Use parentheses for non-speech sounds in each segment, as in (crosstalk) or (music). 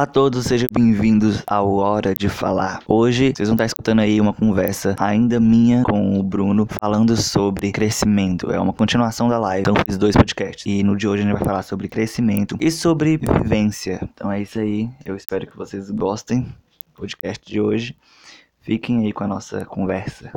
Olá a todos, sejam bem-vindos ao Hora de Falar. Hoje vocês vão estar escutando aí uma conversa ainda minha com o Bruno falando sobre crescimento. É uma continuação da live, então fiz dois podcasts. E no de hoje a gente vai falar sobre crescimento e sobre vivência. Então é isso aí, eu espero que vocês gostem do podcast de hoje. Fiquem aí com a nossa conversa.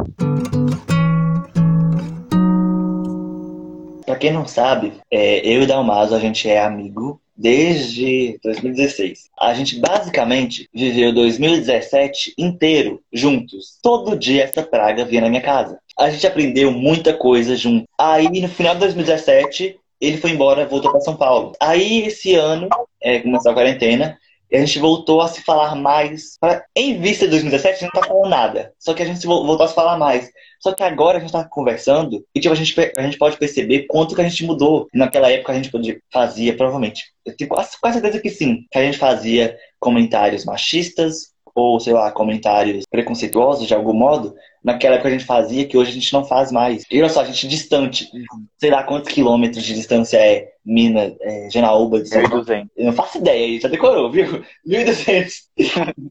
Pra quem não sabe, é, eu e Dalmaso, a gente é amigo desde 2016. A gente basicamente viveu 2017 inteiro juntos. Todo dia essa praga vinha na minha casa. A gente aprendeu muita coisa junto. Aí no final de 2017 ele foi embora, voltou para São Paulo. Aí esse ano é, começou a quarentena e a gente voltou a se falar mais. Em vista de 2017, a gente não tá falando nada. Só que a gente voltou a se falar mais. Só que agora a gente tá conversando e tipo, a, gente, a gente pode perceber quanto que a gente mudou. Naquela época a gente podia, fazia, provavelmente. Eu tenho quase, quase certeza que sim. Que a gente fazia comentários machistas ou, sei lá, comentários preconceituosos de algum modo naquela época a gente fazia, que hoje a gente não faz mais. E olha só, a gente distante, sei lá quantos quilômetros de distância é Minas, é, Genaúba de 1.200. Eu não faço ideia, já decorou, viu? 1.200.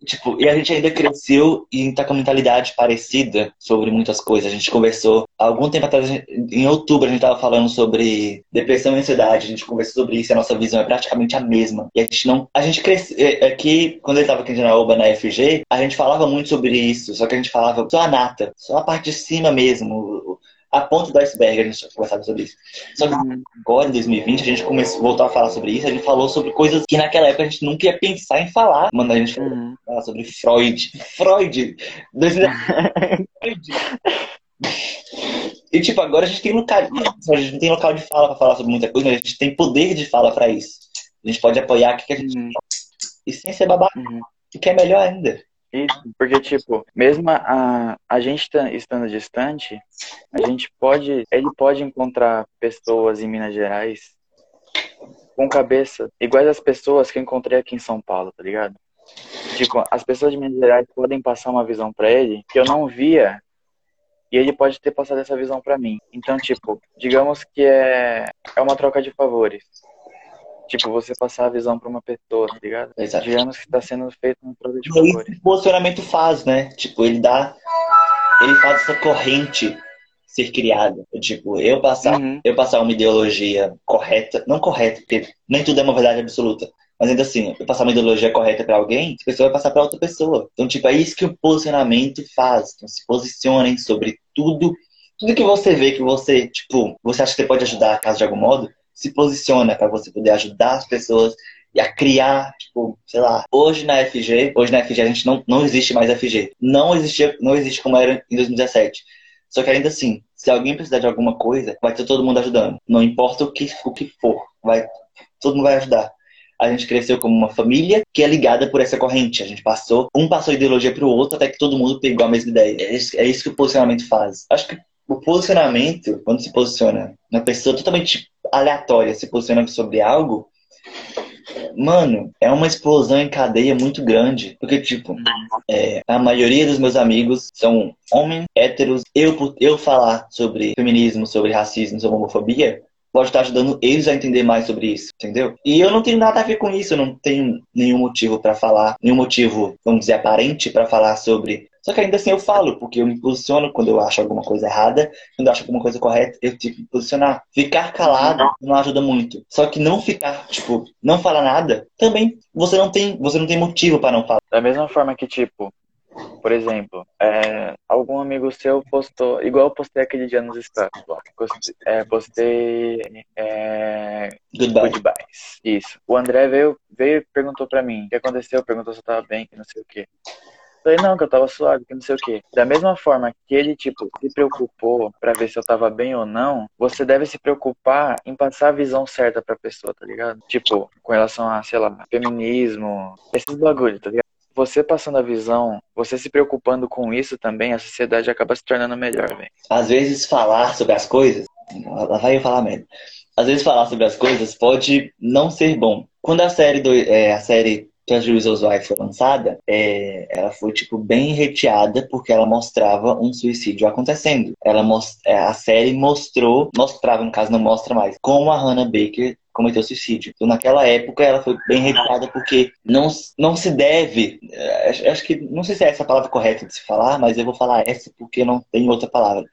tipo, e a gente ainda cresceu e tá com a mentalidade parecida sobre muitas coisas. A gente conversou algum tempo atrás, em outubro, a gente tava falando sobre depressão e ansiedade. A gente conversou sobre isso e a nossa visão é praticamente a mesma. E a gente não. A gente cresceu. Aqui, quando ele tava aqui em Genaúba, na FG, a gente falava muito sobre isso, só que a gente falava só a nata só a parte de cima mesmo, a ponta do iceberg, a gente conversava sobre isso. Só que agora, em 2020, a gente começou, voltou a falar sobre isso, a gente falou sobre coisas que naquela época a gente nunca ia pensar em falar. Mano, a gente uhum. falar sobre Freud. Freud! Freud! E tipo, agora a gente tem local, a gente não tem local de fala para falar sobre muita coisa, mas a gente tem poder de fala para isso. A gente pode apoiar o que a gente uhum. e sem ser babaca, uhum. o que é melhor ainda. Isso, porque, tipo, mesmo a, a gente tá, estando distante, a gente pode, ele pode encontrar pessoas em Minas Gerais com cabeça iguais às pessoas que eu encontrei aqui em São Paulo, tá ligado? Tipo, as pessoas de Minas Gerais podem passar uma visão para ele que eu não via e ele pode ter passado essa visão para mim. Então, tipo, digamos que é, é uma troca de favores. Tipo, você passar a visão para uma pessoa, tá ligado? Exato. Digamos que está sendo feito um troca de favores. O posicionamento faz, né? Tipo, ele dá. Ele faz essa corrente ser criada. Tipo, eu passar, uhum. eu passar uma ideologia correta, não correta, porque nem tudo é uma verdade absoluta. Mas ainda assim, eu passar uma ideologia correta para alguém, a pessoa vai passar para outra pessoa. Então, tipo, é isso que o posicionamento faz. Então, se posicionem sobre tudo, tudo que você vê que você, tipo, você acha que você pode ajudar, caso de algum modo, se posiciona para você poder ajudar as pessoas e a criar, tipo, sei lá, hoje na FG, hoje na FG a gente não, não existe mais FG. Não existe, não existe como era em 2017. Só que ainda assim, se alguém precisar de alguma coisa, vai ter todo mundo ajudando. Não importa o que, o que for, vai, todo mundo vai ajudar. A gente cresceu como uma família que é ligada por essa corrente. A gente passou, um passou ideologia para o outro até que todo mundo pegou a mesma ideia. É isso, é isso que o posicionamento faz. Acho que o posicionamento, quando se posiciona uma pessoa totalmente aleatória se posiciona sobre algo, mano, é uma explosão em cadeia muito grande. Porque, tipo, é, a maioria dos meus amigos são homens, héteros. Eu, eu falar sobre feminismo, sobre racismo, sobre homofobia, pode estar ajudando eles a entender mais sobre isso, entendeu? E eu não tenho nada a ver com isso, eu não tenho nenhum motivo para falar, nenhum motivo, vamos dizer, aparente para falar sobre só que ainda assim eu falo, porque eu me posiciono quando eu acho alguma coisa errada, quando eu acho alguma coisa correta, eu tenho que me posicionar. Ficar calado não ajuda muito. Só que não ficar, tipo, não falar nada, também você não tem, você não tem motivo para não falar. Da mesma forma que, tipo, por exemplo, é, algum amigo seu postou, igual eu postei aquele dia nos status, é, postei é, Goodbye. goodbyes. Isso. O André veio, veio e perguntou pra mim o que aconteceu, perguntou se eu tava bem, que não sei o quê. Falei, não, que eu tava suave, que não sei o quê. Da mesma forma que ele, tipo, se preocupou para ver se eu tava bem ou não, você deve se preocupar em passar a visão certa pra pessoa, tá ligado? Tipo, com relação a, sei lá, feminismo, esses bagulho, tá ligado? Você passando a visão, você se preocupando com isso também, a sociedade acaba se tornando melhor, velho. Às vezes falar sobre as coisas, lá vai eu falar mesmo. Às vezes falar sobre as coisas pode não ser bom. Quando a série do, é, a série que a Jerusalem's Wife foi lançada, é, ela foi tipo bem reteada porque ela mostrava um suicídio acontecendo. Ela most, é, a série mostrou, mostrava no caso não mostra mais, como a Hannah Baker cometeu suicídio. Então, naquela época, ela foi bem retirada porque não, não se deve. Eh, acho que não sei se é essa a palavra correta de se falar, mas eu vou falar essa porque não tem outra palavra.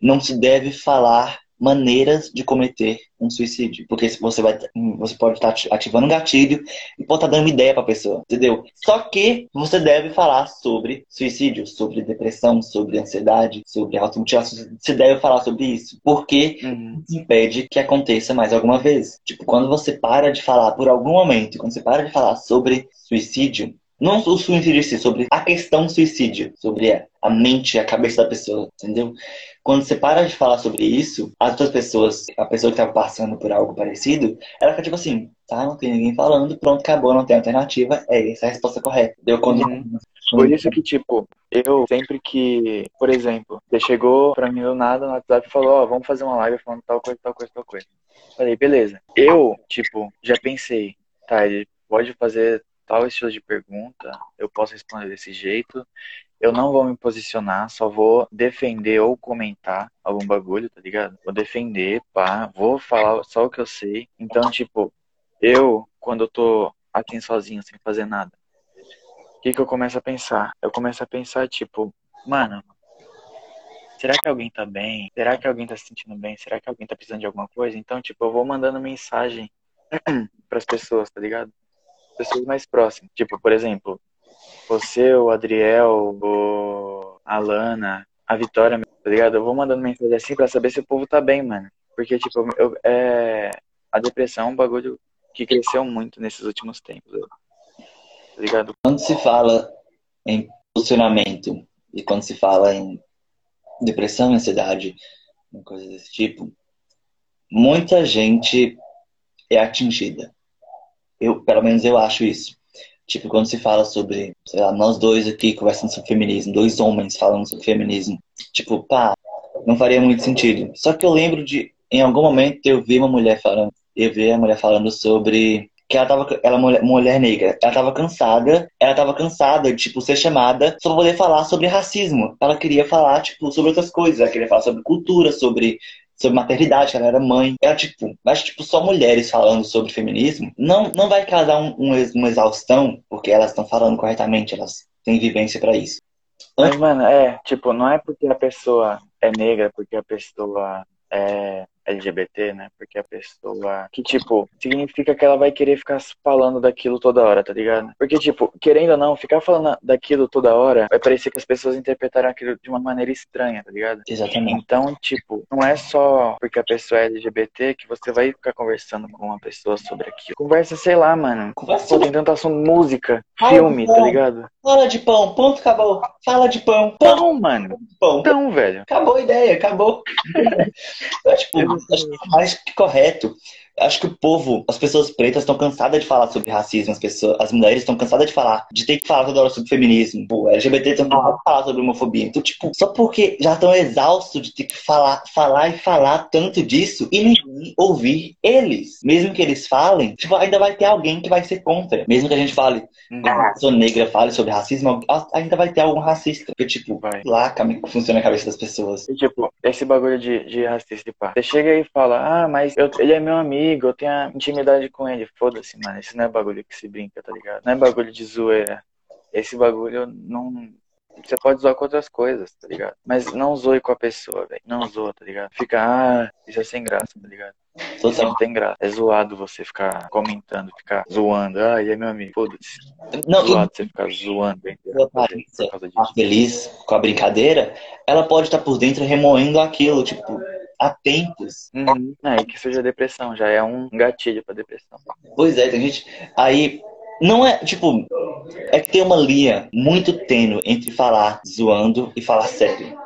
Não se deve falar maneiras de cometer um suicídio. Porque você, vai, você pode estar ativando um gatilho e pode estar dando uma ideia para a pessoa, entendeu? Só que você deve falar sobre suicídio, sobre depressão, sobre ansiedade, sobre automutilação. Você deve falar sobre isso. Porque uhum. impede que aconteça mais alguma vez. Tipo, quando você para de falar por algum momento, quando você para de falar sobre suicídio, não o suicídio em si, sobre a questão suicídio, sobre a mente, a cabeça da pessoa, entendeu? Quando você para de falar sobre isso, as outras pessoas, a pessoa que estava passando por algo parecido, ela fica tipo assim, tá, não tem ninguém falando, pronto, acabou, não tem alternativa, é essa a resposta correta. Deu quando... Uhum. Por isso que, tipo, eu sempre que, por exemplo, você chegou pra mim do nada no WhatsApp e falou, ó, oh, vamos fazer uma live falando tal coisa, tal coisa, tal coisa. Falei, beleza. Eu, tipo, já pensei, tá, ele pode fazer tal estilo de pergunta, eu posso responder desse jeito. Eu não vou me posicionar, só vou defender ou comentar algum bagulho, tá ligado? Vou defender, pá, vou falar só o que eu sei. Então, tipo, eu, quando eu tô aqui sozinho, sem fazer nada, o que, que eu começo a pensar? Eu começo a pensar, tipo, mano, será que alguém tá bem? Será que alguém tá se sentindo bem? Será que alguém tá precisando de alguma coisa? Então, tipo, eu vou mandando mensagem (clears throat) pras pessoas, tá ligado? Pessoas mais próximas. Tipo, por exemplo, você, o Adriel, o Alana, a Vitória, tá ligado? Eu vou mandando mensagem assim pra saber se o povo tá bem, mano. Porque, tipo, eu, é... a depressão é um bagulho que cresceu muito nesses últimos tempos. Tá ligado? Quando se fala em posicionamento e quando se fala em depressão, ansiedade, coisas desse tipo, muita gente é atingida. Eu, pelo menos eu acho isso. Tipo, quando se fala sobre, sei lá, nós dois aqui conversando sobre feminismo, dois homens falando sobre feminismo, tipo, pá, não faria muito sentido. Só que eu lembro de, em algum momento, eu vi uma mulher falando, eu vi a mulher falando sobre que ela tava, ela mulher, mulher negra, ela tava cansada, ela tava cansada de, tipo, ser chamada só pra poder falar sobre racismo. Ela queria falar, tipo, sobre outras coisas, ela queria falar sobre cultura, sobre sobre maternidade, que ela era mãe. Era tipo, mas tipo, só mulheres falando sobre feminismo não, não vai causar um, um, uma exaustão, porque elas estão falando corretamente, elas têm vivência para isso. Mas, mano, é, tipo, não é porque a pessoa é negra, porque a pessoa é LGBT, né? Porque a pessoa que, tipo, significa que ela vai querer ficar falando daquilo toda hora, tá ligado? Porque, tipo, querendo ou não, ficar falando daquilo toda hora vai parecer que as pessoas interpretaram aquilo de uma maneira estranha, tá ligado? Exatamente. Então, tipo, não é só porque a pessoa é LGBT que você vai ficar conversando com uma pessoa sobre aquilo. Conversa, sei lá, mano. Conversa. Pô, tem tanto assunto música, Fala filme, tá ligado? Fala de pão, ponto, acabou. Fala de pão. Pão, pão mano. Pão. Pão, velho. Acabou a ideia, acabou. (laughs) é, tipo, acho que mais que correto. Acho que o povo, as pessoas pretas estão cansadas de falar sobre racismo, as pessoas, as mulheres estão cansadas de falar, de ter que falar toda hora sobre feminismo, o LGBT estão cansadas de falar sobre homofobia. Então, tipo, só porque já estão exaustos de ter que falar, falar e falar tanto disso e ninguém ouvir eles. Mesmo que eles falem, tipo, ainda vai ter alguém que vai ser contra. Mesmo que a gente fale, uhum. a pessoa negra fale sobre racismo, ainda vai ter algum racista. Porque, tipo, vai. lá como funciona a cabeça das pessoas. E, tipo, esse bagulho de, de racista, pá. Você chega aí e fala, ah, mas eu, ele é meu amigo amigo, eu tenho intimidade com ele. Foda-se, mano. Isso não é bagulho que se brinca, tá ligado? Não é bagulho de zoeira. Esse bagulho não. Você pode zoar com outras coisas, tá ligado? Mas não zoe com a pessoa, velho. Não zoa, tá ligado? Fica, ah, isso é sem graça, tá ligado? Isso não tem graça. É zoado você ficar comentando, ficar zoando. Ah, ele é meu amigo. Foda-se. Não, é zoado e... você ficar zoando. A feliz com a brincadeira, ela pode estar por dentro remoendo aquilo, tipo há tempos. Uhum. É, que seja depressão, já é um gatilho para depressão. Pois é, tem gente. Aí, não é, tipo, é que tem uma linha muito tênue entre falar zoando e falar sério.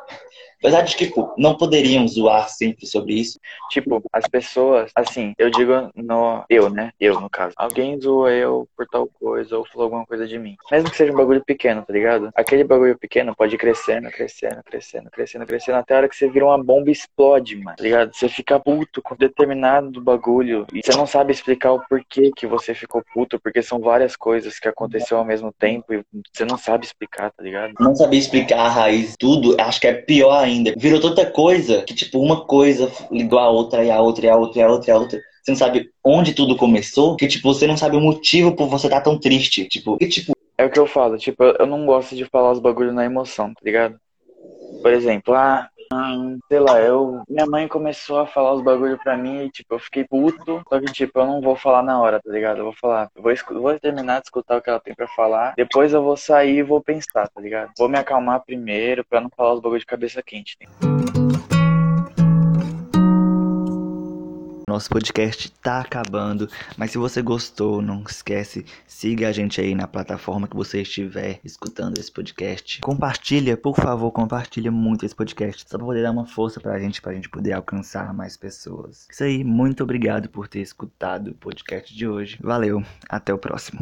Apesar de que, tipo, não poderiam zoar sempre sobre isso. Tipo, as pessoas, assim, eu digo no. Eu, né? Eu, no caso. Alguém zoa eu por tal coisa ou falou alguma coisa de mim. Mesmo que seja um bagulho pequeno, tá ligado? Aquele bagulho pequeno pode ir crescendo, crescendo, crescendo, crescendo, crescendo, até a hora que você vira uma bomba e explode, mano. Tá ligado? Você fica puto com determinado bagulho e você não sabe explicar o porquê que você ficou puto, porque são várias coisas que aconteceu ao mesmo tempo e você não sabe explicar, tá ligado? Não saber explicar a raiz, tudo, acho que é pior ainda ainda. Virou tanta coisa que, tipo, uma coisa ligou a outra e a outra e a outra e a outra e a outra. você não sabe onde tudo começou, que, tipo, você não sabe o motivo por você estar tá tão triste. Tipo, e, tipo. É o que eu falo, tipo, eu não gosto de falar os bagulhos na emoção, tá ligado? Por exemplo, ah, sei lá, eu. Minha mãe começou a falar os bagulhos pra mim e, tipo, eu fiquei puto. Só que, tipo, eu não vou falar na hora, tá ligado? Eu vou falar, eu vou, vou terminar de escutar o que ela tem pra falar. Depois eu vou sair e vou pensar, tá ligado? Vou me acalmar primeiro pra não falar os bagulhos de cabeça quente. Né? Nosso podcast tá acabando, mas se você gostou, não esquece, siga a gente aí na plataforma que você estiver escutando esse podcast. Compartilha, por favor, compartilha muito esse podcast, só pra poder dar uma força pra gente, pra gente poder alcançar mais pessoas. Isso aí, muito obrigado por ter escutado o podcast de hoje. Valeu, até o próximo.